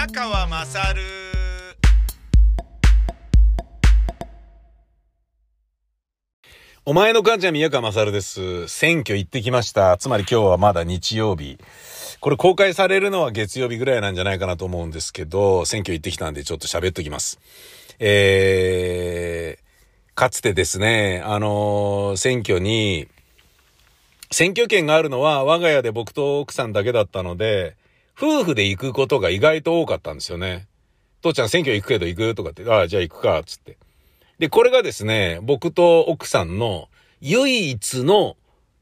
宮川まさるお前の母ちゃん宮川勝です。選挙行ってきました。つまり今日はまだ日曜日。これ公開されるのは月曜日ぐらいなんじゃないかなと思うんですけど、選挙行ってきたんでちょっと喋っときます。えー、かつてですね、あのー、選挙に、選挙権があるのは我が家で僕と奥さんだけだったので、夫婦で行くことが意外と多かったんですよね。父ちゃん選挙行くけど行くとかって、ああ、じゃあ行くか、つって。で、これがですね、僕と奥さんの唯一の、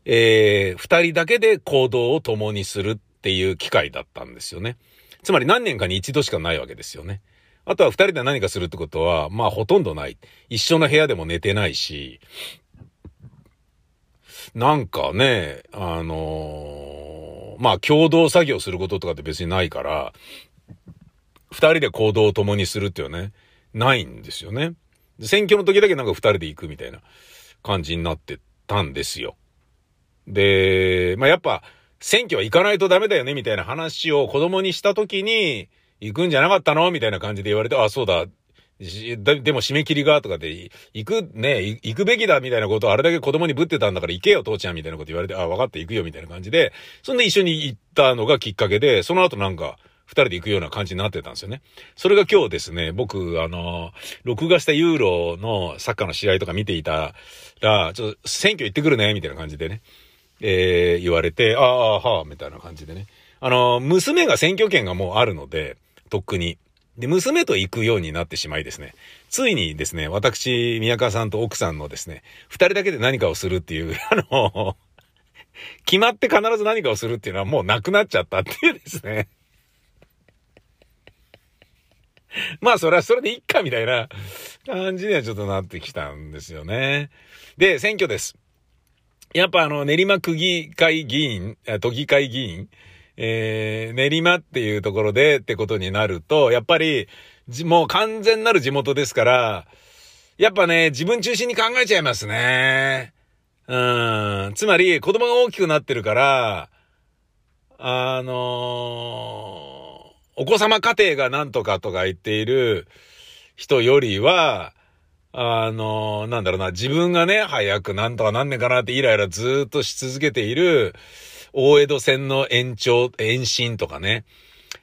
えー、二人だけで行動を共にするっていう機会だったんですよね。つまり何年かに一度しかないわけですよね。あとは二人で何かするってことは、まあほとんどない。一緒の部屋でも寝てないし、なんかね、あのー、まあ共同作業することとかって別にないから、二人で行動を共にするっていうのはね、ないんですよね。選挙の時だけなんか二人で行くみたいな感じになってたんですよ。で、まあ、やっぱ、選挙は行かないとダメだよね、みたいな話を子供にした時に、行くんじゃなかったの？みたいな感じで言われて、あ、そうだ。でも締め切りがとかで、行く、ね、行くべきだみたいなことをあれだけ子供にぶってたんだから行けよ、父ちゃんみたいなこと言われて、あ、分かって行くよみたいな感じで、そんで一緒に行ったのがきっかけで、その後なんか、二人で行くような感じになってたんですよね。それが今日ですね、僕、あの、録画したユーロのサッカーの試合とか見ていたら、ちょっと選挙行ってくるね、みたいな感じでね、えー、言われて、ああ、はあ、みたいな感じでね。あの、娘が選挙権がもうあるので、とっくに。で、娘と行くようになってしまいですね。ついにですね、私、宮川さんと奥さんのですね、二人だけで何かをするっていう、あの、決まって必ず何かをするっていうのはもうなくなっちゃったっていうですね。まあそれはそれでいっかみたいな感じにはちょっとなってきたんですよね。で、選挙です。やっぱあの、練馬区議会議員、都議会議員、えー、練馬っていうところでってことになると、やっぱり、もう完全なる地元ですから、やっぱね、自分中心に考えちゃいますね。うん。つまり、子供が大きくなってるから、あのーお子様家庭がなんとかとか言っている人よりは、あの、なんだろうな、自分がね、早くなんとかなんねんかなってイライラずっとし続けている、大江戸線の延長、延伸とかね。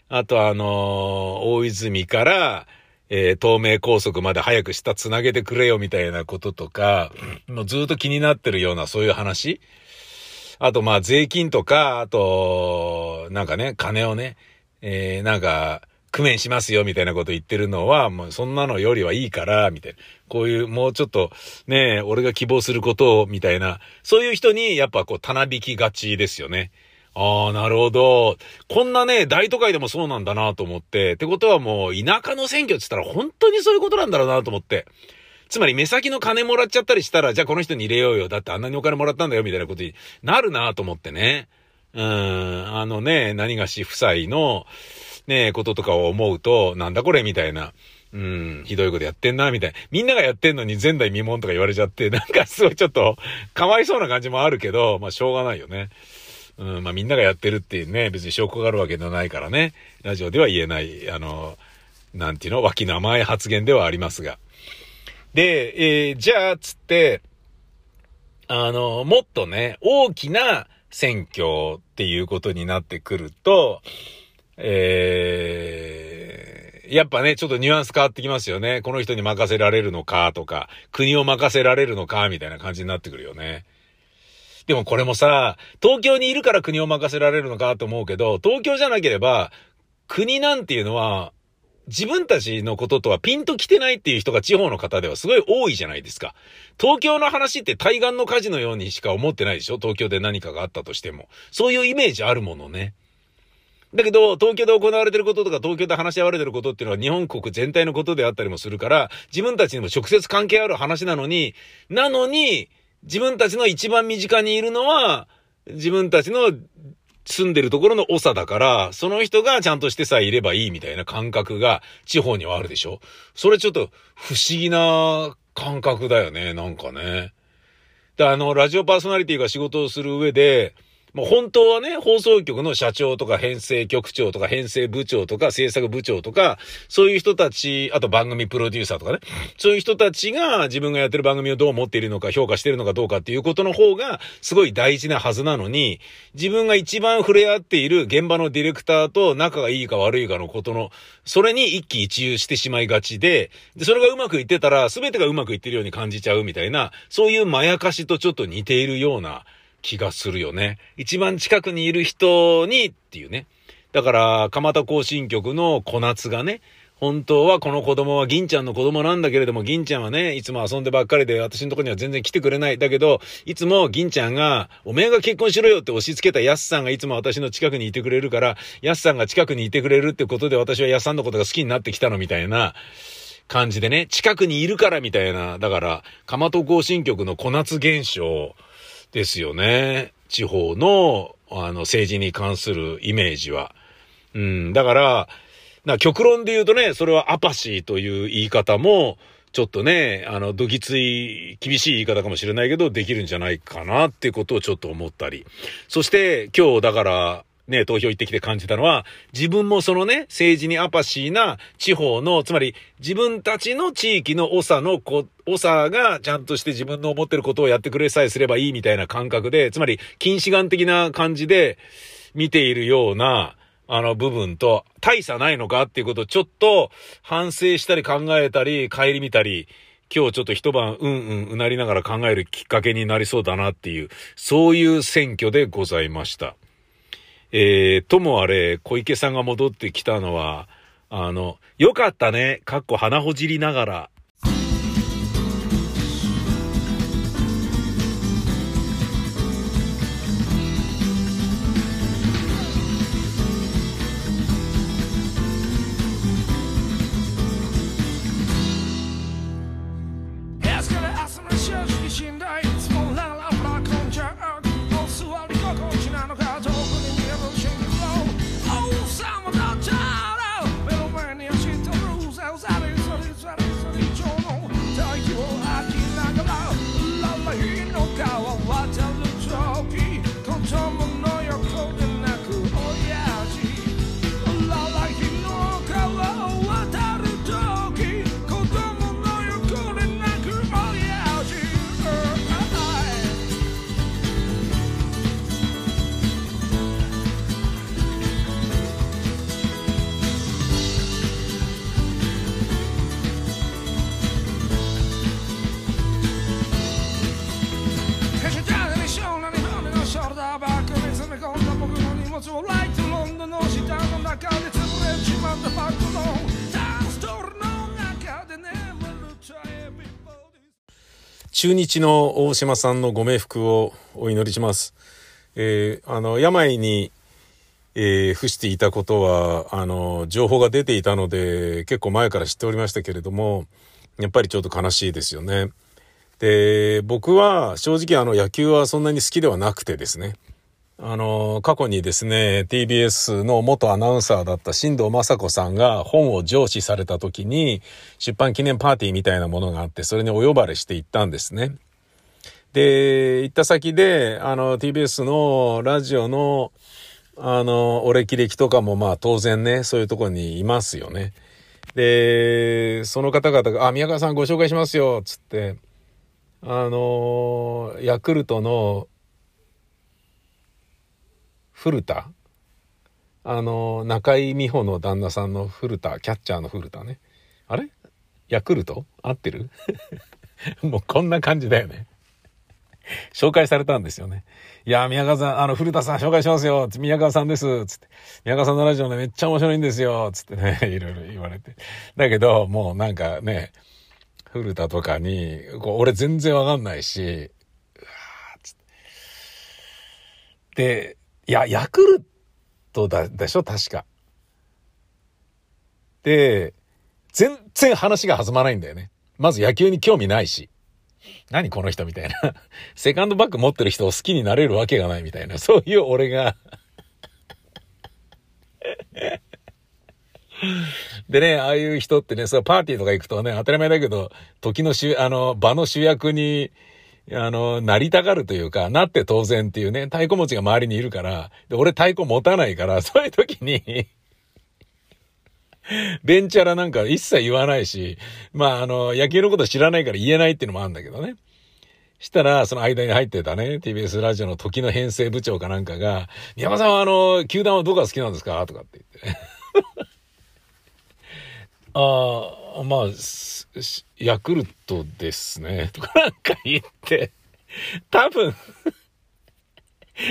あとあの、大泉から、えー、東名高速まで早く下繋げてくれよみたいなこととか、もうずっと気になってるようなそういう話。あとまあ税金とか、あと、なんかね、金をね、えー、なんか、工面しますよみたいなこと言ってるのは、もうそんなのよりはいいから、みたいな。こういう、もうちょっと、ね俺が希望することを、みたいな、そういう人に、やっぱこう、棚引きがちですよね。ああ、なるほど。こんなね、大都会でもそうなんだなと思って。ってことはもう、田舎の選挙って言ったら本当にそういうことなんだろうなと思って。つまり目先の金もらっちゃったりしたら、じゃあこの人に入れようよ。だってあんなにお金もらったんだよ、みたいなことになるなと思ってね。うん、あのね、何がし夫妻の、ね、こととかを思うと、なんだこれみたいな。うん、ひどいことやってんな、みたいな。みんながやってんのに前代未聞とか言われちゃって、なんかすごいちょっと、かわいそうな感じもあるけど、まあしょうがないよね。うん、まあみんながやってるっていうね、別に証拠があるわけではないからね。ラジオでは言えない、あの、なんていうの、脇の甘い発言ではありますが。で、えー、じゃあ、つって、あの、もっとね、大きな選挙っていうことになってくると、えー、やっぱね、ちょっとニュアンス変わってきますよね。この人に任せられるのかとか、国を任せられるのかみたいな感じになってくるよね。でもこれもさ、東京にいるから国を任せられるのかと思うけど、東京じゃなければ、国なんていうのは、自分たちのこととはピンと来てないっていう人が地方の方ではすごい多いじゃないですか。東京の話って対岸の火事のようにしか思ってないでしょ？東京で何かがあったとしても。そういうイメージあるものね。だけど、東京で行われてることとか、東京で話し合われてることっていうのは日本国全体のことであったりもするから、自分たちにも直接関係ある話なのに、なのに、自分たちの一番身近にいるのは、自分たちの住んでるところの長だから、その人がちゃんとしてさえいればいいみたいな感覚が地方にはあるでしょそれちょっと不思議な感覚だよね、なんかね。で、あの、ラジオパーソナリティが仕事をする上で、もう本当はね、放送局の社長とか編成局長とか編成部長とか制作部長とか、そういう人たち、あと番組プロデューサーとかね、そういう人たちが自分がやってる番組をどう思っているのか、評価してるのかどうかっていうことの方が、すごい大事なはずなのに、自分が一番触れ合っている現場のディレクターと仲がいいか悪いかのことの、それに一喜一憂してしまいがちで、で、それがうまくいってたら、全てがうまくいってるように感じちゃうみたいな、そういうまやかしとちょっと似ているような、気がするよね。一番近くにいる人にっていうね。だから、蒲田行進局の小夏がね、本当はこの子供は銀ちゃんの子供なんだけれども、銀ちゃんはね、いつも遊んでばっかりで私のとこには全然来てくれない。だけど、いつも銀ちゃんが、おめえが結婚しろよって押し付けたヤスさんがいつも私の近くにいてくれるから、ヤスさんが近くにいてくれるってことで私はヤスさんのことが好きになってきたのみたいな感じでね、近くにいるからみたいな、だから、蒲戸行進局の小夏現象、ですよね。地方の、あの、政治に関するイメージは。うん、だから、な極論で言うとね、それはアパシーという言い方も、ちょっとね、あの、どぎつい、厳しい言い方かもしれないけど、できるんじゃないかなっていうことをちょっと思ったり。そして、今日だから、ね、投票行ってきて感じたのは、自分もそのね、政治にアパシーな地方の、つまり自分たちの地域の長の子、長がちゃんとして自分の思ってることをやってくれさえすればいいみたいな感覚で、つまり近視眼的な感じで見ているような、あの部分と大差ないのかっていうことをちょっと反省したり考えたり、帰り見たり、今日ちょっと一晩うんうんうなりながら考えるきっかけになりそうだなっていう、そういう選挙でございました。えー、ともあれ、小池さんが戻ってきたのは、あの、よかったね、かっこ鼻ほじりながら、中日の大島さんのご冥福をお祈りします。えー、あの、病に、えー、伏していたことは、あの、情報が出ていたので、結構前から知っておりましたけれども、やっぱりちょっと悲しいですよね。で、僕は正直あの野球はそんなに好きではなくてですね。あの、過去にですね、TBS の元アナウンサーだった新藤正子さんが本を上司された時に、出版記念パーティーみたいなものがあって、それにお呼ばれして行ったんですね。で、行った先で、あの、TBS のラジオの、あの、お歴々とかもまあ当然ね、そういうとこにいますよね。で、その方々が、あ、宮川さんご紹介しますよ、つって、あの、ヤクルトの古田？あの、中井美穂の旦那さんの古田、キャッチャーの古田ね。あれ？ヤクルト？合ってる？もうこんな感じだよね。紹介されたんですよね。いや、宮川さん、あの、古田さん紹介しますよ。宮川さんです。つって。宮川さんのラジオね、めっちゃ面白いんですよ。つってね、いろいろ言われて。だけど、もうなんかね、古田とかに、こう俺全然わかんないし、うわつって。で、いや、ヤクルトだ、でしょ確か。で、全然話が弾まないんだよね。まず野球に興味ないし。何この人みたいな。セカンドバッグ持ってる人を好きになれるわけがないみたいな。そういう俺が でね、ああいう人ってね、そうパーティーとか行くとね、当たり前だけど、時の主、あの、場の主役にあの、なりたがるというか、なって当然っていうね、太鼓持ちが周りにいるから、で俺太鼓持たないから、そういう時にベンチャラなんか一切言わないし、まあ、あの、野球のこと知らないから言えないっていうのもあるんだけどね。したら、その間に入ってたね、TBS ラジオの時の編成部長かなんかが、宮山さんはあの、球団はどこが好きなんですか？とかって言って。ああ、まあ、ヤクルトですね。とかなんか言って、多分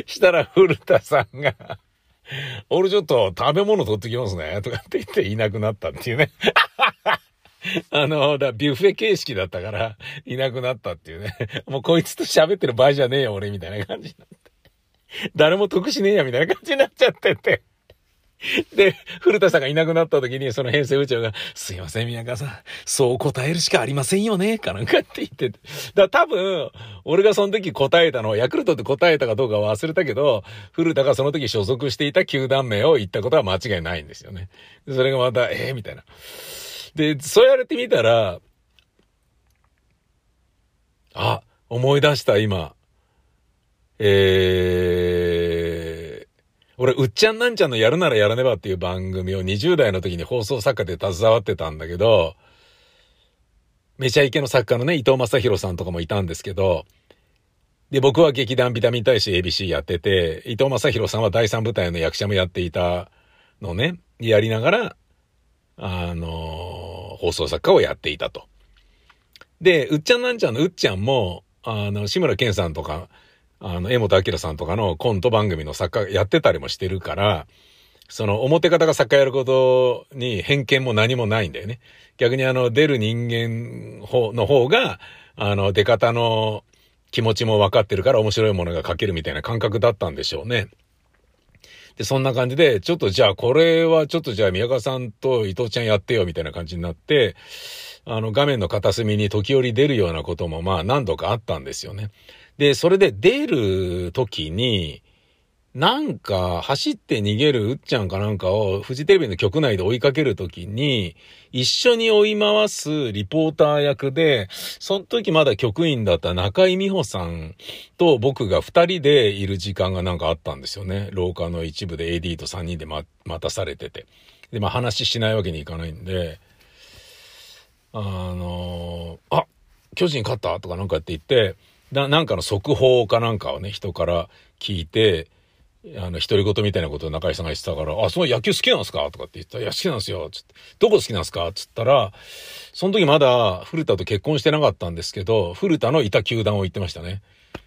したら古田さんが俺ちょっと食べ物取ってきますね。とかって言っていなくなったっていうね。あの、だビュッフェ形式だったから、いなくなったっていうね。もうこいつと喋ってる場合じゃねえよ、俺、みたいな感じになって。誰も得しねえや、みたいな感じになっちゃってて。で、古田さんがいなくなった時に、その編成部長が、すいません、宮川さん、そう答えるしかありませんよね、かなんかって言ってて。だ多分、俺がその時答えたの、ヤクルトって答えたかどうか忘れたけど、古田がその時所属していた球団名を言ったことは間違いないんですよね。それがまた、ええー、みたいな。で、そうやれてみたら、あ、思い出した、今。えー、俺、うっちゃんなんちゃんのやるならやらねばっていう番組を20代の時に放送作家で携わってたんだけど、めちゃイケの作家のね、伊藤正宏さんとかもいたんですけど、で、僕は劇団ビタミン大使 ABC やってて、伊藤正宏さんは第三舞台の役者もやっていたのね、やりながら、あの、放送作家をやっていたと。で、うっちゃんなんちゃんのうっちゃんも、あの、志村けんさんとか、あの、江本明さんとかのコント番組の作家やってたりもしてるから、その表方が作家やることに偏見も何もないんだよね。逆にあの、出る人間の方が、あの、出方の気持ちも分かってるから面白いものが書けるみたいな感覚だったんでしょうね。で、そんな感じで、ちょっとじゃあこれはちょっとじゃあ宮川さんと伊藤ちゃんやってよみたいな感じになって、あの画面の片隅に時折出るようなこともまあ何度かあったんですよね。で、それで出る時に、なんか走って逃げるうっちゃんかなんかをフジテレビの局内で追いかけるときに、一緒に追い回すリポーター役で、その時まだ局員だった中井美穂さんと僕が二人でいる時間がなんかあったんですよね。廊下の一部で AD と三人で待たされてて。で、まあ話しないわけにいかないんで、あのー、あ、巨人勝った？とかなんかって言って、な、なんかの速報かなんかをね、人から聞いて、あの、独り言みたいなことを中井さんが言ってたから、あ、その野球好きなんですか？とかって言ったら、いや、好きなんですよ。つって、どこ好きなんですか？つったら、その時まだ古田と結婚してなかったんですけど、古田のいた球団を言ってましたね。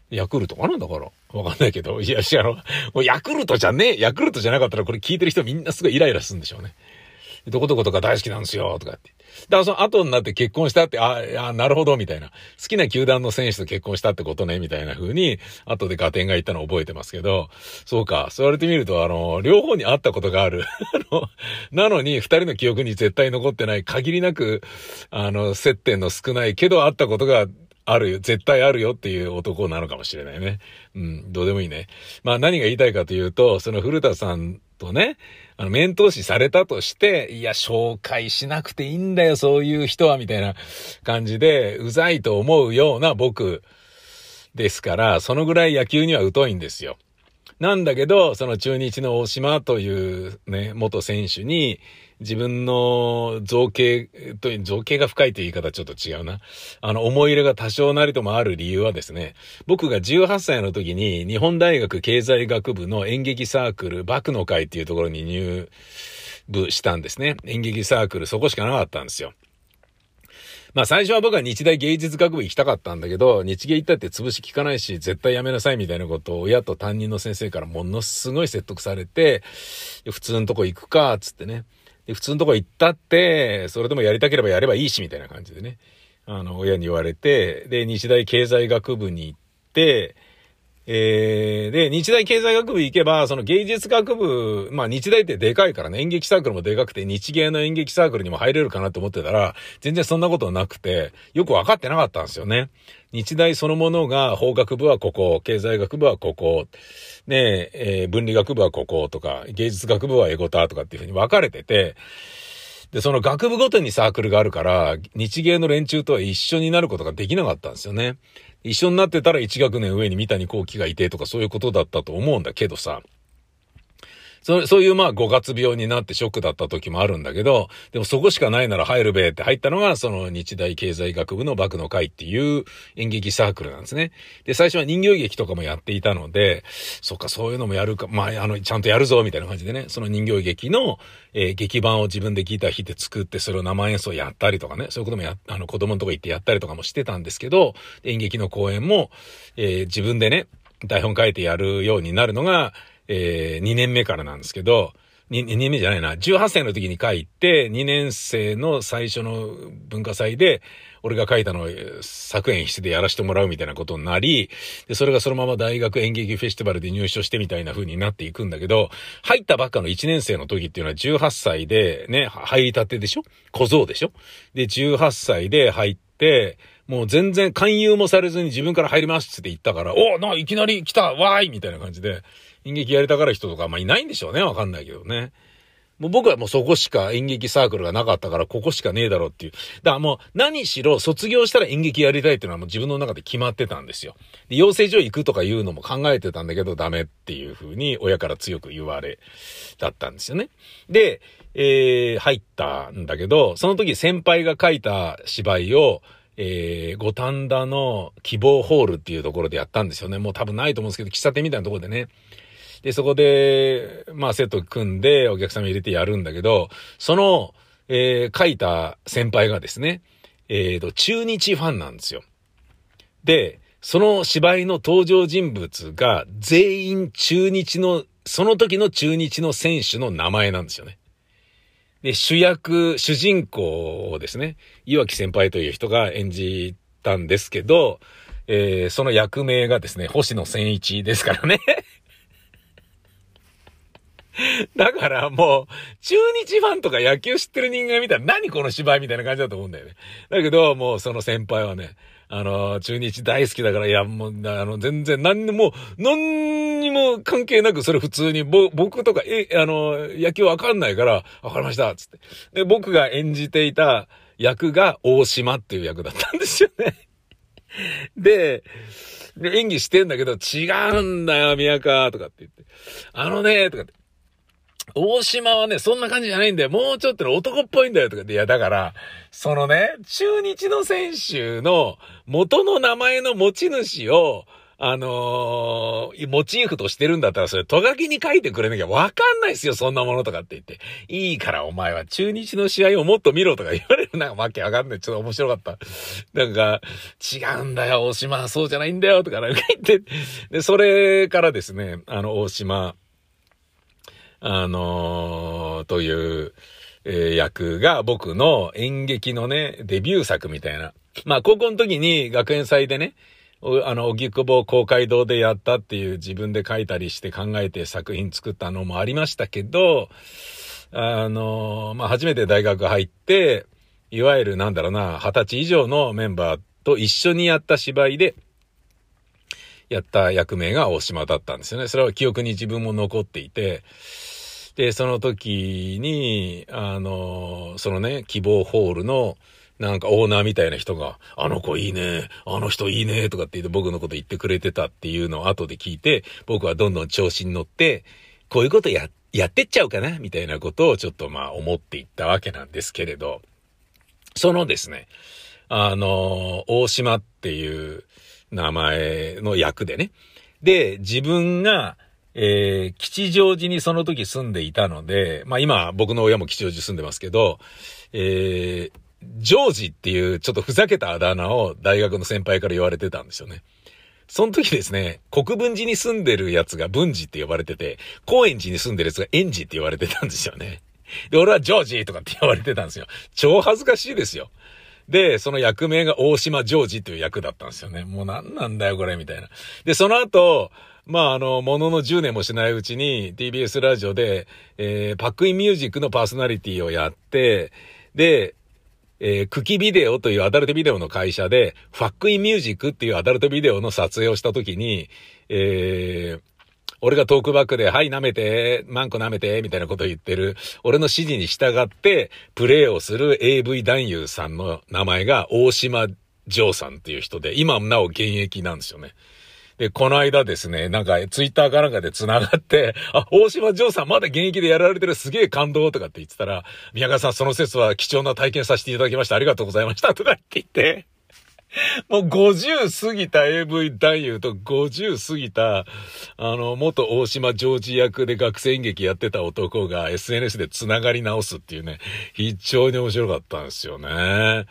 ヤクルトかなんだから？わかんないけど。いや、あの、もうヤクルトじゃねえ。ヤクルトじゃなかったらこれ聞いてる人みんなすごいイライラするんでしょうね。どこどことか大好きなんですよ、とかって。だからその後になって結婚したって、ああ、なるほど、みたいな。好きな球団の選手と結婚したってことね、みたいな風に、後でガテンが言ったのを覚えてますけど、そうか、そう言われてみると、あの、両方に会ったことがある。あの、なのに、二人の記憶に絶対残ってない、限りなく、あの、接点の少ないけど会ったことがあるよ、絶対あるよっていう男なのかもしれないね。うん、どうでもいいね。まあ何が言いたいかというと、その古田さんとね、あの、面通しされたとして、いや、紹介しなくていいんだよ、そういう人は、みたいな感じで、うざいと思うような僕ですから、そのぐらい野球には疎いんですよ。なんだけど、その中日の大島というね、元選手に、自分の造形と、造形が深いという言い方ちょっと違うな。あの、思い入れが多少なりともある理由はですね、僕が18歳の時に日本大学経済学部の演劇サークル、バクの会っていうところに入部したんですね。演劇サークル、そこしかなかったんですよ。まあ最初は僕は日大芸術学部行きたかったんだけど、日芸行ったって潰し効かないし、絶対やめなさいみたいなことを親と担任の先生からものすごい説得されて、普通のとこ行くか、つってね。で、普通のとこ行ったって、それでもやりたければやればいいし、みたいな感じでね。あの、親に言われて、で、日大経済学部に行って、えー、で、日大経済学部行けば、その芸術学部、まあ日大ってでかいからね、演劇サークルもでかくて、日芸の演劇サークルにも入れるかなと思ってたら、全然そんなことなくて、よくわかってなかったんですよね。日大そのものが、法学部はここ、経済学部はここ、ねえ、えー、分理学部はこことか、芸術学部はエゴタとかっていうふうに分かれてて、で、その学部ごとにサークルがあるから、日芸の連中とは一緒になることができなかったんですよね。一緒になってたら1学年上に三谷幸喜がいてとかそういうことだったと思うんだけどさ。そそういうまあ5月病になってショックだった時もあるんだけど、でもそこしかないなら入るべって入ったのが、その日大経済学部の幕の会っていう演劇サークルなんですね。で、最初は人形劇とかもやっていたので、そっか、そういうのもやるか、まあ、あの、ちゃんとやるぞ、みたいな感じでね、その人形劇の、えー、劇版を自分でギター弾いて作って、それを生演奏やったりとかね、そういうこともや、あの、子供のとこ行ってやったりとかもしてたんですけど、演劇の公演も、えー、自分でね、台本書いてやるようになるのが、えー、2年目からなんですけど、2, 2年目じゃないな、18歳の時に書いて、2年生の最初の文化祭で、俺が書いたのを作演室でやらせてもらうみたいなことになり、で、それがそのまま大学演劇フェスティバルで入所してみたいな風になっていくんだけど、入ったばっかの1年生の時っていうのは18歳でね、入りたてでしょ？小僧でしょ？で、18歳で入って、もう全然勧誘もされずに自分から入りますって言ったから、おな、いきなり来たわーいみたいな感じで、演劇やりたがる人とか、まあいないんでしょうね。わかんないけどね。もう僕はもうそこしか演劇サークルがなかったから、ここしかねえだろうっていう。だからもう何しろ卒業したら演劇やりたいっていうのはもう自分の中で決まってたんですよ。で、養成所行くとかいうのも考えてたんだけどダメっていう風に親から強く言われだったんですよね。で、えー、入ったんだけど、その時先輩が書いた芝居を、えー、五反田の希望ホールっていうところでやったんですよね。もう多分ないと思うんですけど、喫茶店みたいなところでね。で、そこで、まあセット組んでお客様入れてやるんだけど、その、えー、書いた先輩がですね、えっ、ー、と、中日ファンなんですよ。で、その芝居の登場人物が全員中日の、その時の中日の選手の名前なんですよね。で、主役、主人公をですね、岩木先輩という人が演じたんですけど、えー、その役名がですね、星野千一ですからね。だからもう、中日ファンとか野球知ってる人間見たら何この芝居みたいな感じだと思うんだよね。だけど、もうその先輩はね、あの、中日大好きだから、いや、もう、あの、全然何にも、何にも関係なく、それ普通に、ぼ、僕とか、え、あの、野球わかんないから、わかりました、つって。で、僕が演じていた役が大島っていう役だったんですよね。で、で、演技してんだけど、違うんだよ、宮川とかって言って。あのね、とかって。大島はね、そんな感じじゃないんだよ。もうちょっと男っぽいんだよとか、いや、だから、そのね、中日の選手の元の名前の持ち主を、あのー、モチーフとしてるんだったら、それ、トガキに書いてくれなきゃわかんないっすよ、そんなものとかって言って。いいからお前は中日の試合をもっと見ろとか言われるな、わけわかんない。ちょっと面白かった。なんか、違うんだよ、大島、そうじゃないんだよ、とかなんか言って。で、それからですね、あの、大島、あのー、という、え、役が僕の演劇のね、デビュー作みたいな。まあ、高校の時に学園祭でね、あの、荻窪公会堂でやったっていう自分で書いたりして考えて作品作ったのもありましたけど、あの、まあ、初めて大学入って、いわゆるなんだろうな、二十歳以上のメンバーと一緒にやった芝居で、やった役名が大島だったんですよね。それは記憶に自分も残っていて、で、その時に、あの、そのね、希望ホールの、なんかオーナーみたいな人が、あの子いいね、あの人いいね、とかって言って僕のこと言ってくれてたっていうのを後で聞いて、僕はどんどん調子に乗って、こういうことや、やってっちゃうかなみたいなことをちょっとまあ思っていったわけなんですけれど、そのですね、あの、大島っていう名前の役でね。で、自分が、えー、吉祥寺にその時住んでいたので、まあ今僕の親も吉祥寺住んでますけど、えー、ジョージっていうちょっとふざけたあだ名を大学の先輩から言われてたんですよね。その時ですね、国分寺に住んでるやつが文治って呼ばれてて、高円寺に住んでるやつが園児って言われてたんですよね。で、俺はジョージとかって言われてたんですよ。超恥ずかしいですよ。で、その役名が大島ジョージという役だったんですよね。もう何なんだよ、これ、みたいな。で、その後、まあ、あの、ものの10年もしないうちに TBS ラジオで、えー、パックインミュージックのパーソナリティをやって、で、えー、クキビデオというアダルトビデオの会社で、ファックインミュージックっていうアダルトビデオの撮影をした時に、えー、俺がトークバックで、はい、舐めて、マンコ舐めて、みたいなこと言ってる、俺の指示に従って、プレイをする AV 男優さんの名前が大島ジさんっていう人で、今なお現役なんですよね。で、この間ですね、なんか、ツイッターかなんかで繋がって、あ、大島ジョーさんまだ現役でやられてるすげえ感動とかって言ってたら、宮川さんその説は貴重な体験させていただきました。ありがとうございました。とかって言って、もう50過ぎた AV 男優と50過ぎた、あの、元大島ジョージ役で学生演劇やってた男が SNS で繋がり直すっていうね、非常に面白かったんですよね。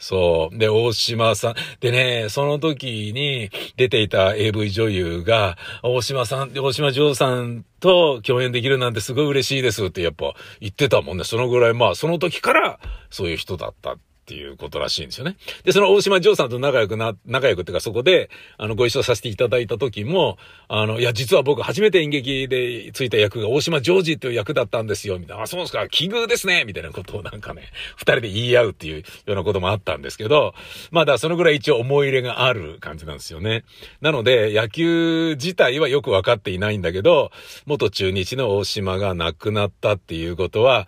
そう。で、大島さん。でね、その時に出ていた AV 女優が、大島さん、大島嬢さんと共演できるなんてすごい嬉しいですってやっぱ言ってたもんね。そのぐらい、まあ、その時からそういう人だったっっていうことらしいんですよね。で、その大島城さんと仲良くな、仲良くっていうかそこで、あの、ご一緒させていただいた時も、あの、いや、実は僕初めて演劇でついた役が大島ジョージっていう役だったんですよ、みたいな。あ、そうですか、奇遇ですね、みたいなことをなんかね、二人で言い合うっていうようなこともあったんですけど、まだそのぐらい一応思い入れがある感じなんですよね。なので、野球自体はよくわかっていないんだけど、元中日の大島が亡くなったっていうことは、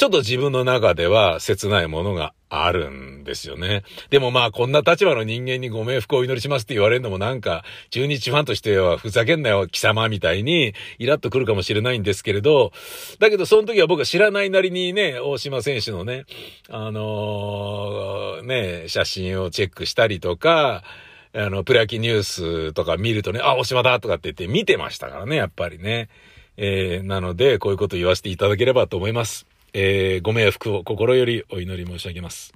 ちょっと自分の中では切ないものがあるんですよね。でもまあこんな立場の人間にご冥福をお祈りしますって言われるのもなんか中日ファンとしてはふざけんなよ貴様みたいにイラッとくるかもしれないんですけれど、だけどその時は僕は知らないなりにね、大島選手のね、あのー、ね、写真をチェックしたりとか、あの、プロ野球ニュースとか見るとね、あ、大島だとかって言って見てましたからね、やっぱりね。えー、なので、こういうこと言わせていただければと思います。えー、ご冥福を心よりお祈り申し上げます。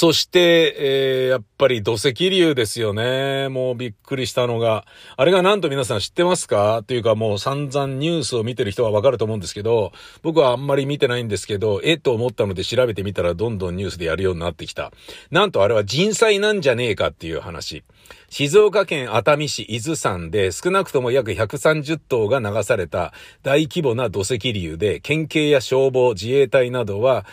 そして、えー、やっぱり土石流ですよね。もうびっくりしたのが。あれがなんと皆さん知ってますか？っていうかもう散々ニュースを見てる人はわかると思うんですけど、僕はあんまり見てないんですけど、えと思ったので調べてみたらどんどんニュースでやるようになってきた。なんとあれは人災なんじゃねえかっていう話。静岡県熱海市伊豆山で少なくとも約130頭が流された大規模な土石流で、県警や消防、自衛隊などは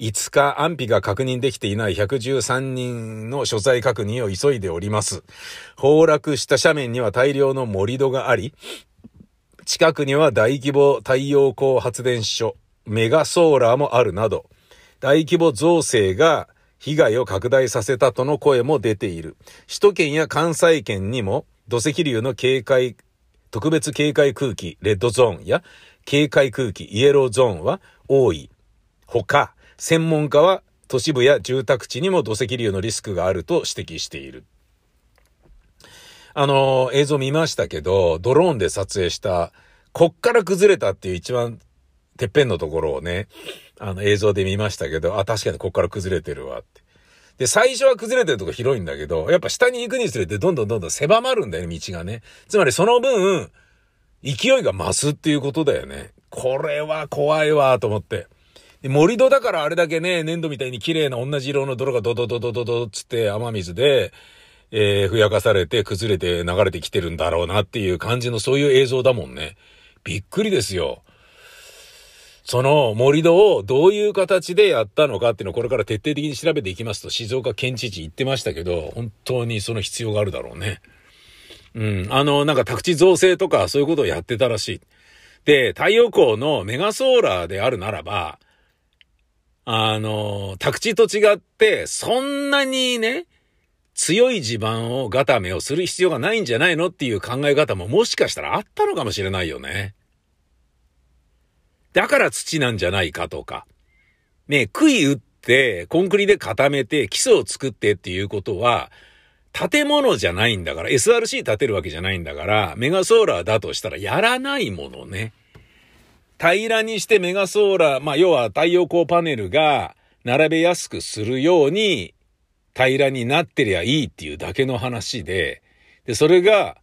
5日安否が確認できていない113人の所在確認を急いでおります。崩落した斜面には大量の盛り土があり、近くには大規模太陽光発電所、メガソーラーもあるなど、大規模造成が被害を拡大させたとの声も出ている。首都圏や関西圏にも土石流の警戒、特別警戒空気、レッドゾーンや警戒空気、イエローゾーンは多い。ほか、専門家は都市部や住宅地にも土石流のリスクがあると指摘している。あの、映像見ましたけど、ドローンで撮影した、こっから崩れたっていう一番てっぺんのところをね、あの映像で見ましたけど、あ、確かにこっから崩れてるわって。で、最初は崩れてるとこ広いんだけど、やっぱ下に行くにつれてどんどんどんどん狭まるんだよね、道がね。つまりその分、勢いが増すっていうことだよね。これは怖いわ、と思って。盛り土だからあれだけね、粘土みたいに綺麗な同じ色の泥がドドドドドドつって雨水で、えー、ふやかされて崩れて流れてきてるんだろうなっていう感じのそういう映像だもんね。びっくりですよ。その盛り土をどういう形でやったのかっていうのをこれから徹底的に調べていきますと静岡県知事言ってましたけど、本当にその必要があるだろうね。うん。あの、なんか宅地造成とかそういうことをやってたらしい。で、太陽光のメガソーラーであるならば、あの、宅地と違って、そんなにね、強い地盤を固めをする必要がないんじゃないのっていう考え方ももしかしたらあったのかもしれないよね。だから土なんじゃないかとか。ね、杭打って、コンクリで固めて、基礎を作ってっていうことは、建物じゃないんだから、SRC 建てるわけじゃないんだから、メガソーラーだとしたらやらないものね。平らにしてメガソーラー、まあ要は太陽光パネルが並べやすくするように平らになってりゃいいっていうだけの話で、で、それが、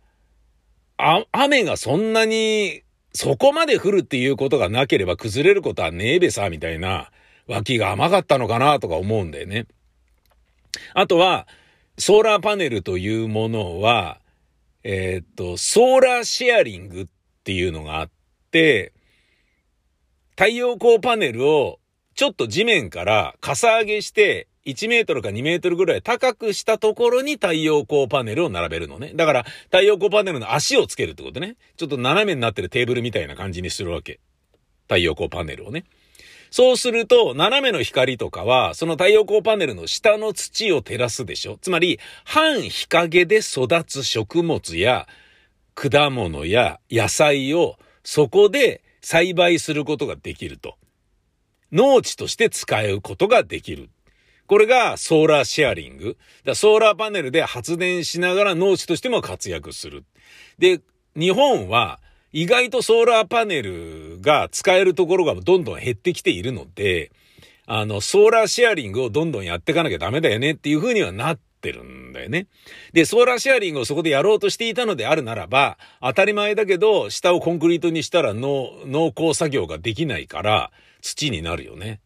あ、雨がそんなにそこまで降るっていうことがなければ崩れることはねえべさ、みたいな脇が甘かったのかなとか思うんだよね。あとは、ソーラーパネルというものは、えー、っと、ソーラーシェアリングっていうのがあって、太陽光パネルをちょっと地面からかさ上げして1メートルか2メートルぐらい高くしたところに太陽光パネルを並べるのね。だから太陽光パネルの足をつけるってことね。ちょっと斜めになってるテーブルみたいな感じにするわけ。太陽光パネルをね。そうすると、斜めの光とかは、その太陽光パネルの下の土を照らすでしょつまり、半日陰で育つ食物や、果物や野菜をそこで栽培することができると。農地として使うことができる。これがソーラーシェアリング。だソーラーパネルで発電しながら農地としても活躍する。で、日本は意外とソーラーパネルが使えるところがどんどん減ってきているので、あの、ソーラーシェアリングをどんどんやっていかなきゃダメだよねっていう風にはなってるんだよね。で、ソーラーシェアリングをそこでやろうとしていたのであるならば、当たり前だけど、下をコンクリートにしたら農、農耕作業ができないから、土になるよね。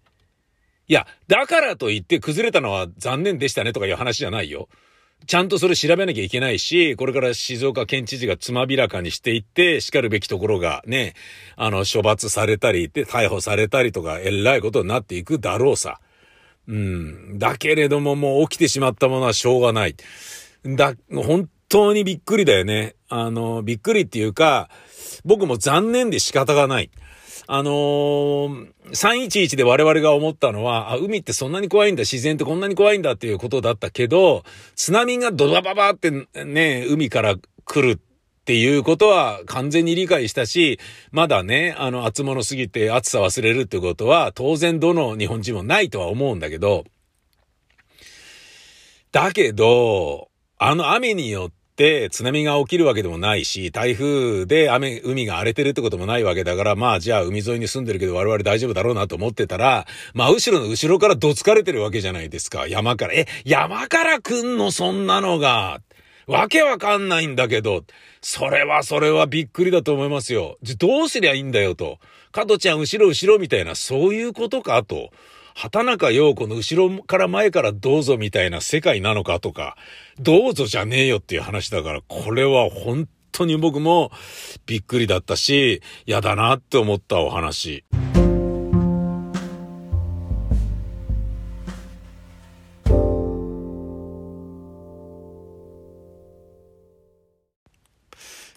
いや、だからといって崩れたのは残念でしたねとかいう話じゃないよ。ちゃんとそれ調べなきゃいけないし、これから静岡県知事がつまびらかにしていって、叱るべきところがね、あの、処罰されたり、で、逮捕されたりとか、えらいことになっていくだろうさ。うん。だけれどももう起きてしまったものはしょうがない。だ、本当にびっくりだよね。あの、びっくりっていうか、僕も残念で仕方がない。あのー、311で我々が思ったのは、あ、海ってそんなに怖いんだ、自然ってこんなに怖いんだっていうことだったけど、津波がドバババってね、海から来るっていうことは完全に理解したし、まだね、あの、厚物すぎて暑さ忘れるってことは、当然どの日本人もないとは思うんだけど、だけど、あの雨によって津波が起きるわけでもないし、台風で雨、海が荒れてるってこともないわけだから、まあじゃあ海沿いに住んでるけど我々大丈夫だろうなと思ってたら、まあ後ろの後ろからどつかれてるわけじゃないですか。山から。え、山から来んの？そんなのが。わけわかんないんだけど、それはそれはびっくりだと思いますよ。じゃ、どうすりゃいいんだよと。加トちゃん後ろ後ろみたいな、そういうことかと。畑中陽子の後ろから前からどうぞみたいな世界なのかとか、どうぞじゃねえよっていう話だから、これは本当に僕もびっくりだったし、嫌だなって思ったお話。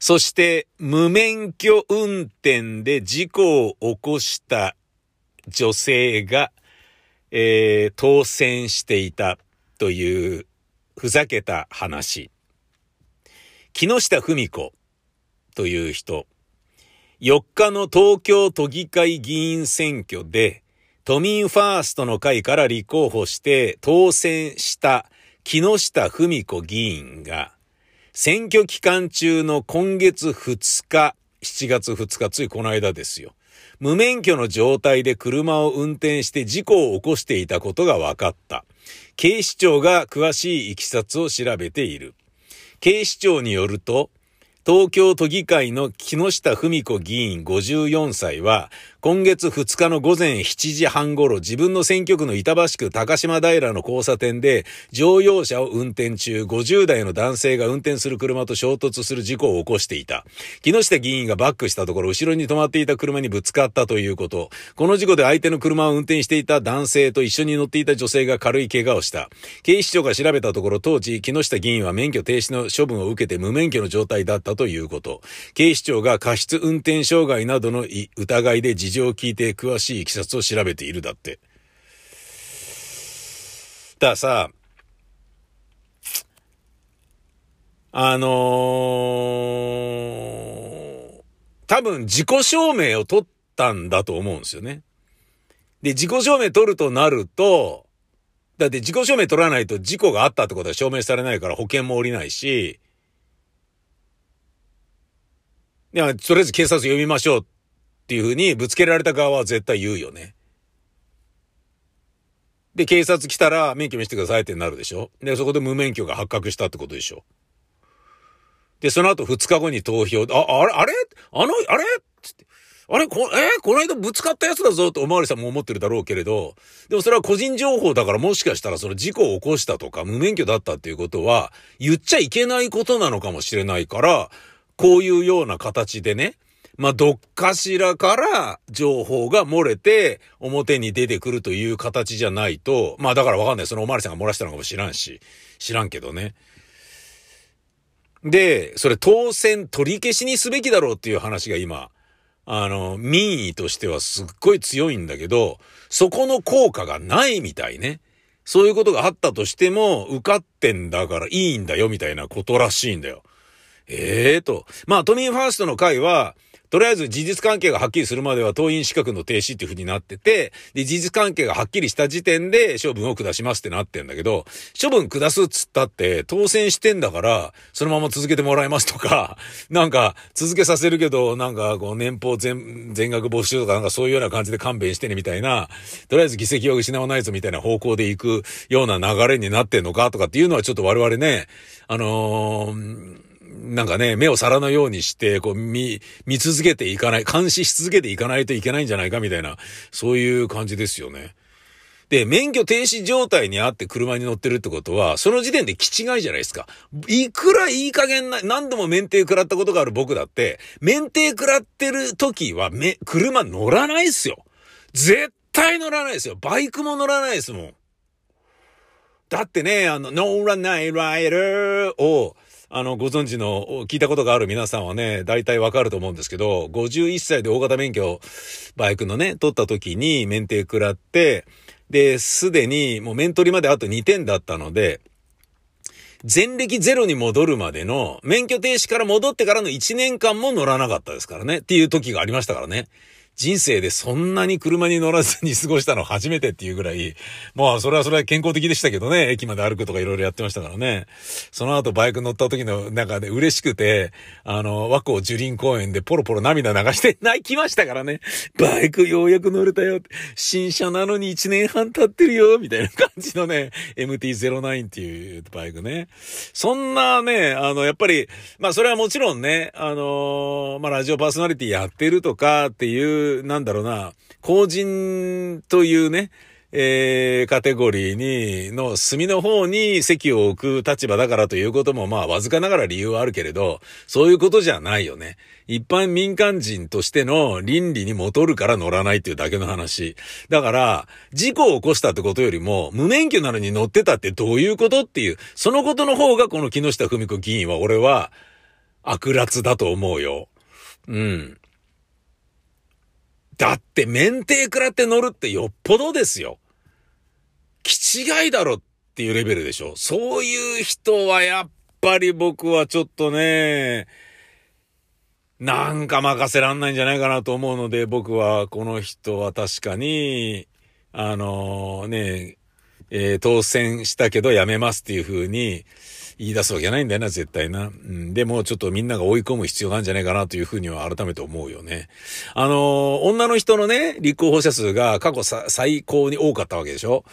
そして、無免許運転で事故を起こした女性がえー、当選していたというふざけた話。木下富美子という人。4日の東京都議会議員選挙で都民ファーストの会から立候補して当選した木下富美子議員が選挙期間中の今月2日、7月2日、ついこの間ですよ。無免許の状態で車を運転して事故を起こしていたことが分かった。警視庁が詳しいいきさつを調べている。警視庁によると、東京都議会の木下富美子議員54歳は、今月2日の午前7時半頃、自分の選挙区の板橋区高島平の交差点で、乗用車を運転中、50代の男性が運転する車と衝突する事故を起こしていた。木下議員がバックしたところ、後ろに止まっていた車にぶつかったということ。この事故で相手の車を運転していた男性と一緒に乗っていた女性が軽い怪我をした。警視庁が調べたところ、当時、木下議員は免許停止の処分を受けて無免許の状態だったということ。警視庁が過失運転障害などの疑いで事情を聞いて詳しいいきさつを調べているだって。だからさ、あのー、多分自己証明を取ったんだと思うんですよね。で、自己証明取るとなると、だって自己証明取らないと事故があったってことは証明されないから保険も下りないし、いや、とりあえず警察呼びましょうっっていうふうにぶつけられた側は絶対言うよね。で、警察来たら免許見せてくださいってなるでしょ。で、そこで無免許が発覚したってことでしょ。で、その後2日後に投票、あ、あれあれ？あの、あれ？つって。あれ？こ、え？ー、この間ぶつかったやつだぞ。っておまわりさんも思ってるだろうけれど、でもそれは個人情報だからもしかしたらその事故を起こしたとか無免許だったっていうことは言っちゃいけないことなのかもしれないから、こういうような形でね、まあ、どっかしらから情報が漏れて表に出てくるという形じゃないと、まあだからわかんない。そのおまわりさんが漏らしたのかも知らんし、知らんけどね。で、それ当選取り消しにすべきだろうっていう話が今、あの、民意としてはすっごい強いんだけど、そこの効果がないみたいね。そういうことがあったとしても、受かってんだからいいんだよみたいなことらしいんだよ。ええー、と。まあ、都民ファーストの会は、とりあえず事実関係がはっきりするまでは党員資格の停止っていう風になってて、で、事実関係がはっきりした時点で処分を下しますってなってんだけど、処分下すっつったって当選してんだから、そのまま続けてもらいますとか、なんか続けさせるけど、なんかこう年俸全、全額募集とかなんかそういうような感じで勘弁してねみたいな、とりあえず議席は失わないぞみたいな方向で行くような流れになってんのかとかっていうのはちょっと我々ね、あのーなんかね、目を皿のようにして、こう、見、見続けていかない、監視し続けていかないといけないんじゃないかみたいな、そういう感じですよね。で、免許停止状態にあって車に乗ってるってことは、その時点で気違いじゃないですか。いくらいい加減な、何度も免停食らったことがある僕だって、免停食らってる時は、め、車乗らないっすよ。絶対乗らないですよ。バイクも乗らないですもん。だってね、あの、乗らないライダーを、あの、ご存知の、聞いたことがある皆さんはね、大体わかると思うんですけど、51歳で大型免許、バイクのね、取った時に免停食らって、で、すでにもう免取りまであと2点だったので、前歴ゼロに戻るまでの、免許停止から戻ってからの1年間も乗らなかったですからね。っていう時がありましたからね。人生でそんなに車に乗らずに過ごしたの初めてっていうぐらい、まあそれはそれは健康的でしたけどね、駅まで歩くとかいろいろやってましたからね。その後バイク乗った時のなんかね、嬉しくて、あの、和光樹林公園でポロポロ涙流して泣きましたからね。バイクようやく乗れたよ。新車なのに1年半経ってるよ、みたいな感じのね、MT-09 っていうバイクね。そんなね、あの、やっぱり、まあそれはもちろんね、あの、まあラジオパーソナリティやってるとかっていう、なんだろうな、公人というね、えー、カテゴリーに、の隅の方に席を置く立場だからということも、まあ、わずかながら理由はあるけれど、そういうことじゃないよね。一般民間人としての倫理に戻るから乗らないっていうだけの話。だから、事故を起こしたってことよりも、無免許なのに乗ってたってどういうことっていう、そのことの方がこの木下富美子議員は俺は悪辣だと思うよ。うん。だって免停食らって乗るってよっぽどですよ。気違いだろっていうレベルでしょ。そういう人はやっぱり僕はちょっとね、なんか任せらんないんじゃないかなと思うので、僕はこの人は確かに、あのー、ね、えー、当選したけど辞めますっていう風に、言い出すわけないんだよな、絶対な。うん、でも、ちょっとみんなが追い込む必要なんじゃないかなというふうには改めて思うよね。あのー、女の人のね、立候補者数が過去最高に多かったわけでしょ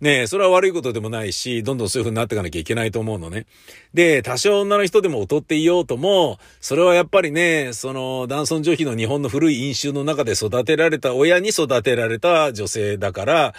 ね、それは悪いことでもないし、どんどんそういう風になっていかなきゃいけないと思うのね。で、多少女の人でも劣っていようとも、それはやっぱりね、その、男尊女卑の日本の古い飲酒の中で育てられた親に育てられた女性だから、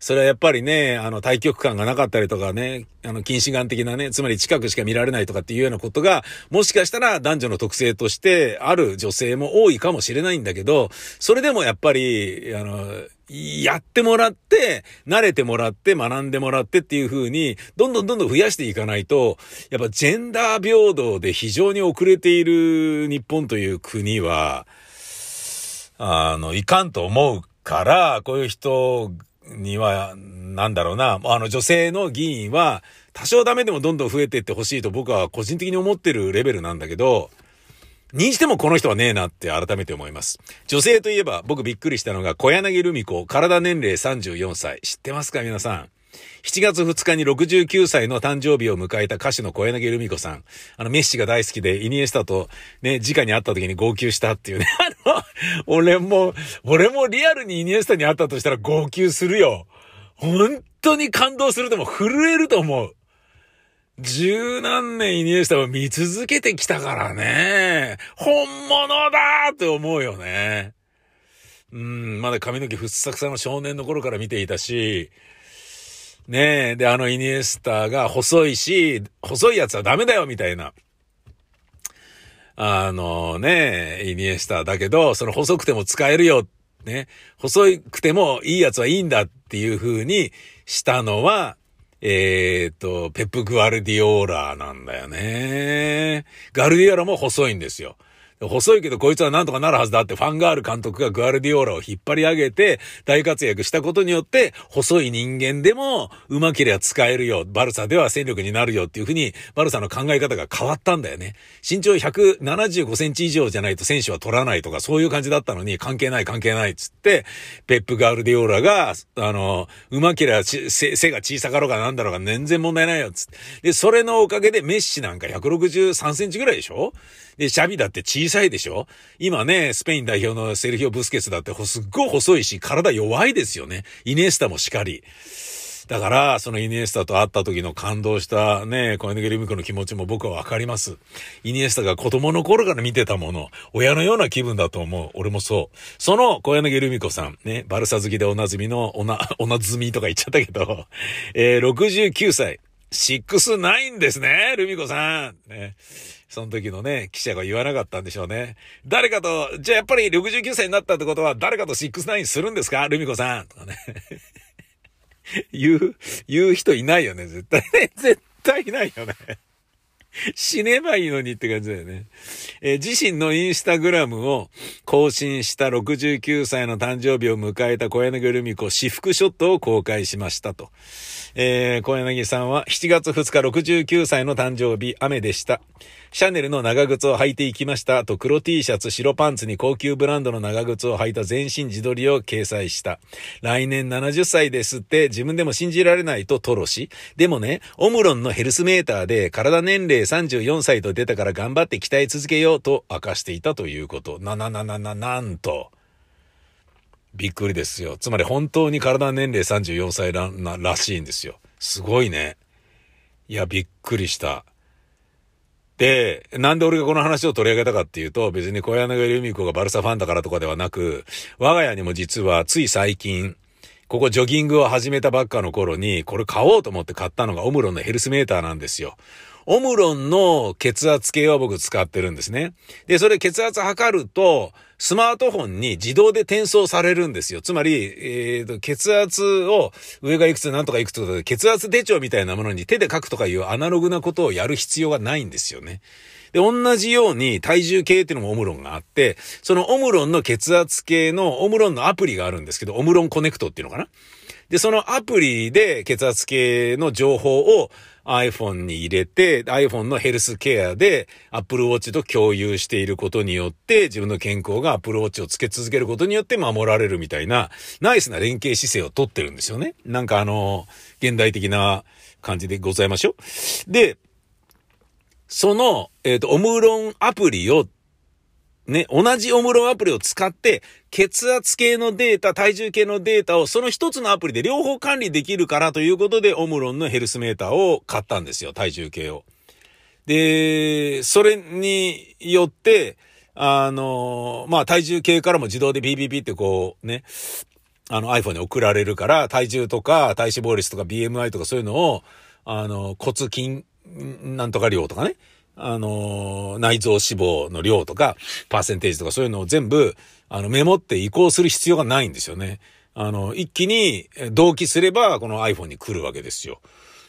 それはやっぱりね、あの、対極感がなかったりとかね、あの、近視眼的なね、つまり近くしか見られないとかっていうようなことが、もしかしたら男女の特性としてある女性も多いかもしれないんだけど、それでもやっぱり、あの、やってもらって、慣れてもらって、学んでもらってっていう風に、どんどんどんどん増やしていかないと、やっぱジェンダー平等で非常に遅れている日本という国は、あの、いかんと思うから、こういう人には、なんだろうな、あの女性の議員は、多少ダメでもどんどん増えていってほしいと僕は個人的に思ってるレベルなんだけど、にしてもこの人はねえなって改めて思います。女性といえば僕びっくりしたのが小柳ルミ子、体年齢34歳。知ってますか皆さん。7月2日に69歳の誕生日を迎えた歌手の小柳ルミ子さん。あの、メッシが大好きで、イニエスタとね、直に会った時に号泣したっていうね。あの、俺も、俺もリアルにイニエスタに会ったとしたら号泣するよ。本当に感動するとも震えると思う。十何年イニエスタを見続けてきたからね。本物だって思うよね。うん、まだ髪の毛ふっさくさの少年の頃から見ていたし、ねえ、で、あのイニエスタが細いし、細いやつはダメだよみたいな。あのね、イニエスタだけど、その細くても使えるよ。ね。細くてもいいやつはいいんだっていう風にしたのは、えっ、と、ペップ・グアルディオーラなんだよね。ガルディオーラも細いんですよ。細いけどこいつはなんとかなるはずだってファンガール監督がグアルディオーラを引っ張り上げて大活躍したことによって細い人間でも上手ければ使えるよ。バルサでは戦力になるよっていうふうにバルサの考え方が変わったんだよね。身長175センチ以上じゃないと選手は取らないとかそういう感じだったのに関係ない関係ないっつってペップ・ガールディオーラがあの上手ければ背が小さかろうがなんだろうが全然問題ないよっつって。で、それのおかげでメッシなんか163センチぐらいでしょ？で、シャビだって小さいでしょ？今ね、スペイン代表のセルヒオ・ブスケツだってすっごい細いし、体弱いですよね。イネスタもしかり。だから、そのイニエスタと会った時の感動したね、小柳ルミ子の気持ちも僕はわかります。イニエスタが子供の頃から見てたもの、親のような気分だと思う。俺もそう。その小柳ルミ子さん、ね、バルサ好きでおなじみの、おな、おなずみとか言っちゃったけど、えー、69歳。69ですね、ルミ子さん。ね。その時のね、記者が言わなかったんでしょうね。誰かと、じゃあやっぱり69歳になったってことは誰かと69するんですか？ルミ子さん。とかね。言う、言う人いないよね、絶対ね。絶対いないよね。死ねばいいのにって感じだよね。えー、自身のインスタグラムを更新した69歳の誕生日を迎えた小柳ルミ子、私服ショットを公開しましたと。えー、小柳さんは7月2日69歳の誕生日、雨でした。シャネルの長靴を履いていきましたと黒 T シャツ、白パンツに高級ブランドの長靴を履いた全身自撮りを掲載した。来年70歳ですって自分でも信じられないとトロし。でもね、オムロンのヘルスメーターで体年齢34歳と出たから頑張って鍛え続けようと明かしていたということ。ななななな、なんと。びっくりですよ。つまり本当に体年齢34歳ららしいんですよ。すごいね。いや、びっくりした。で、なんで俺がこの話を取り上げたかっていうと、別に小柳由美子がバルサファンだからとかではなく、我が家にも実はつい最近、ここジョギングを始めたばっかの頃に、これ買おうと思って買ったのがオムロンのヘルスメーターなんですよ。オムロンの血圧計は僕使ってるんですね。で、それ血圧測ると、スマートフォンに自動で転送されるんですよ。つまり、えーと、血圧を上がいくつなんとかいくつとか血圧手帳みたいなものに手で書くとかいうアナログなことをやる必要がないんですよね。で、同じように体重計っていうのもオムロンがあって、そのオムロンの血圧計のオムロンのアプリがあるんですけど、オムロンコネクトっていうのかなで、そのアプリで血圧計の情報を iPhone に入れて、iPhone のヘルスケアで Apple Watch と共有していることによって、自分の健康が Apple Watch をつけ続けることによって守られるみたいな、ナイスな連携姿勢をとってるんですよね。なんかあの、現代的な感じでございましょう。で、その、えっ、ー、と、オムロンアプリをね、同じオムロンアプリを使って、血圧計のデータ、体重計のデータをその一つのアプリで両方管理できるからということで、オムロンのヘルスメーターを買ったんですよ、体重計を。で、それによって、あの、まあ、体重計からも自動で BBB ってこう、ね、あの iPhone に送られるから、体重とか体脂肪率とか BMI とかそういうのを、あの、骨筋、なんとか量とかね、あの、内臓脂肪の量とか、パーセンテージとかそういうのを全部、あの、メモって移行する必要がないんですよね。あの、一気に同期すれば、この iPhone に来るわけですよ。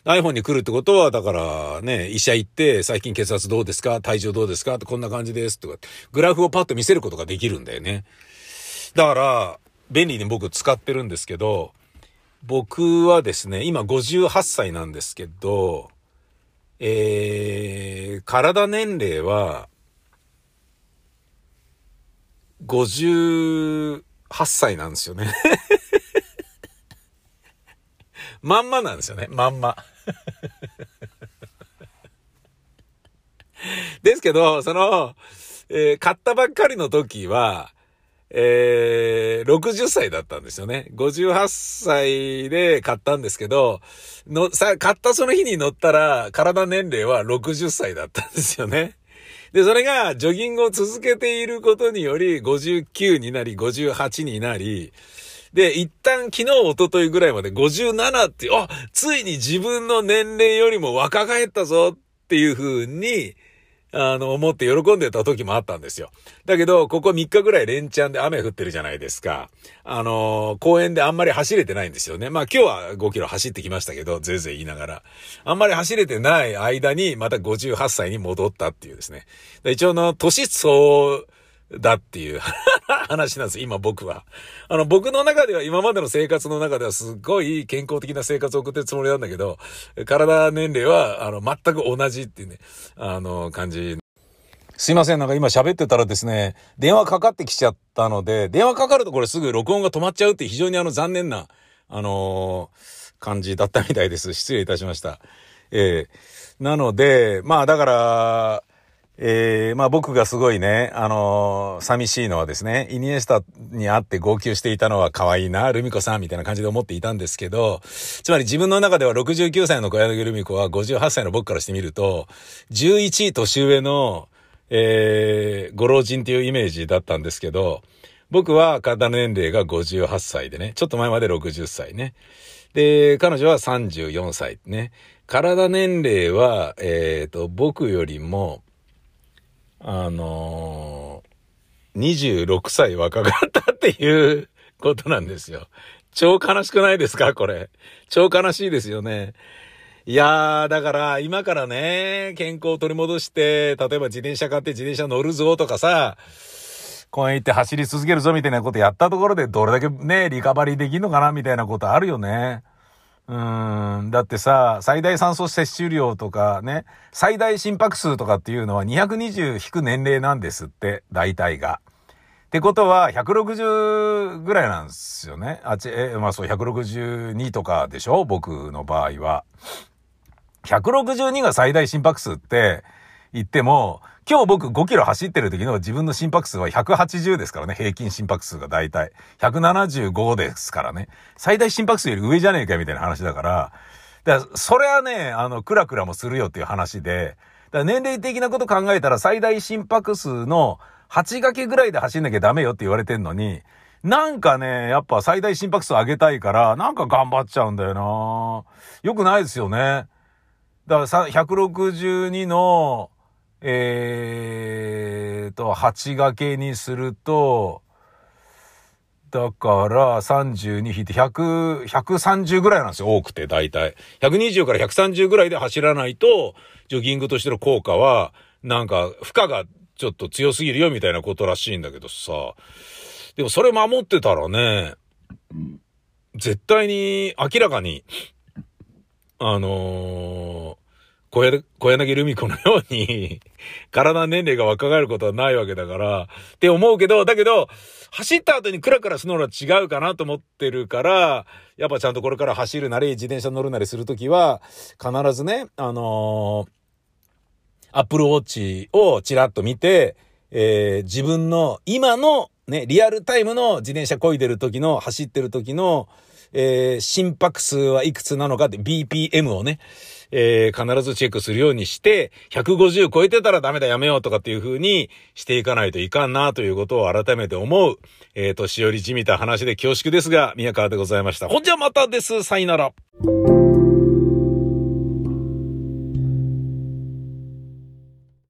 iPhone に来るってことは、だからね、医者行って、最近血圧どうですか？体重どうですか？こんな感じですとか、グラフをパッと見せることができるんだよね。だから、便利に僕使ってるんですけど、僕はですね、今58歳なんですけど、えー、体年齢は、58歳なんですよね まんまなんですよね。まんまですけど、その、えー、買ったばっかりの時は、えー、60歳だったんですよね。58歳で買ったんですけど、の、さ、買ったその日に乗ったら、体年齢は60歳だったんですよね。で、それが、ジョギングを続けていることにより、59になり、58になり、で、一旦昨日、一昨日ぐらいまで57って、あ、ついに自分の年齢よりも若返ったぞっていう風にあの、思って喜んでた時もあったんですよ。だけど、ここ3日ぐらい連チャンで雨降ってるじゃないですか。あの、公園であんまり走れてないんですよね。まあ今日は5キロ走ってきましたけど、ぜいぜい言いながら。あんまり走れてない間に、また58歳に戻ったっていうですね。一応の、年相だっていう 話なんです今僕は。あの、僕の中では今までの生活の中ではすっごい健康的な生活を送ってるつもりなんだけど、体年齢は、あの、全く同じっていうね、あの、感じ。すいません。なんか今喋ってたらですね、電話かかってきちゃったので、電話かかるとこれすぐ録音が止まっちゃうって非常にあの残念な、あのー、感じだったみたいです。失礼いたしました。えー、なので、まあだから、えー、まあ僕がすごいね、あのー、寂しいのはですね、イニエスタに会って号泣していたのは可愛いな、ルミ子さんみたいな感じで思っていたんですけど、つまり自分の中では69歳の小柳ルミ子は58歳の僕からしてみると、11年上の、えー、ご老人っていうイメージだったんですけど、僕は体の年齢が58歳でね、ちょっと前まで60歳ね。で、彼女は34歳ね。体年齢は、えっ、ー、と、僕よりも、あのー、26歳若かったっていうことなんですよ。超悲しくないですか？これ。超悲しいですよね。いやー、だから今からね、健康を取り戻して、例えば自転車買って自転車乗るぞとかさ、公園行って走り続けるぞみたいなことやったところでどれだけね、リカバリーできんのかなみたいなことあるよね。うん。だってさ、最大酸素摂取量とかね、最大心拍数とかっていうのは220引く年齢なんですって、大体が。ってことは、160ぐらいなんですよね。あち、え、まあそう、162とかでしょ？僕の場合は。162が最大心拍数って言っても、今日僕5キロ走ってる時の自分の心拍数は180ですからね。平均心拍数が大体。175ですからね。最大心拍数より上じゃねえかみたいな話だから。だから、それはね、あの、クラクラもするよっていう話で、だから年齢的なこと考えたら最大心拍数の8掛けぐらいで走んなきゃダメよって言われてんのに、なんかね、やっぱ最大心拍数上げたいから、なんか頑張っちゃうんだよなよくないですよね。だからさ、162の、えーと、8掛けにすると、だから、32引いて100、130ぐらいなんですよ、多くて、大体。120から130ぐらいで走らないと、ジョギングとしての効果は、なんか、負荷がちょっと強すぎるよ、みたいなことらしいんだけどさ。でもそれ守ってたらね、絶対に、明らかに、あのー小柳ルミ子のように 体年齢が若返ることはないわけだから、って思うけど、だけど、走った後にクラクラするのは違うかなと思ってるから、やっぱちゃんとこれから走るなり、自転車乗るなりするときは、必ずね、あのー、アップルウォッチをちらっと見て、えー、自分の今のね、リアルタイムの自転車漕いでる時の、走ってる時の、えー、心拍数はいくつなのかって BPM をね、えー、必ずチェックするようにして、150超えてたらダメだやめようとかっていう風にしていかないといかんなということを改めて思う、えー、年寄りじみた話で恐縮ですが、宮川でございました。ほんじゃまたです。さよなら。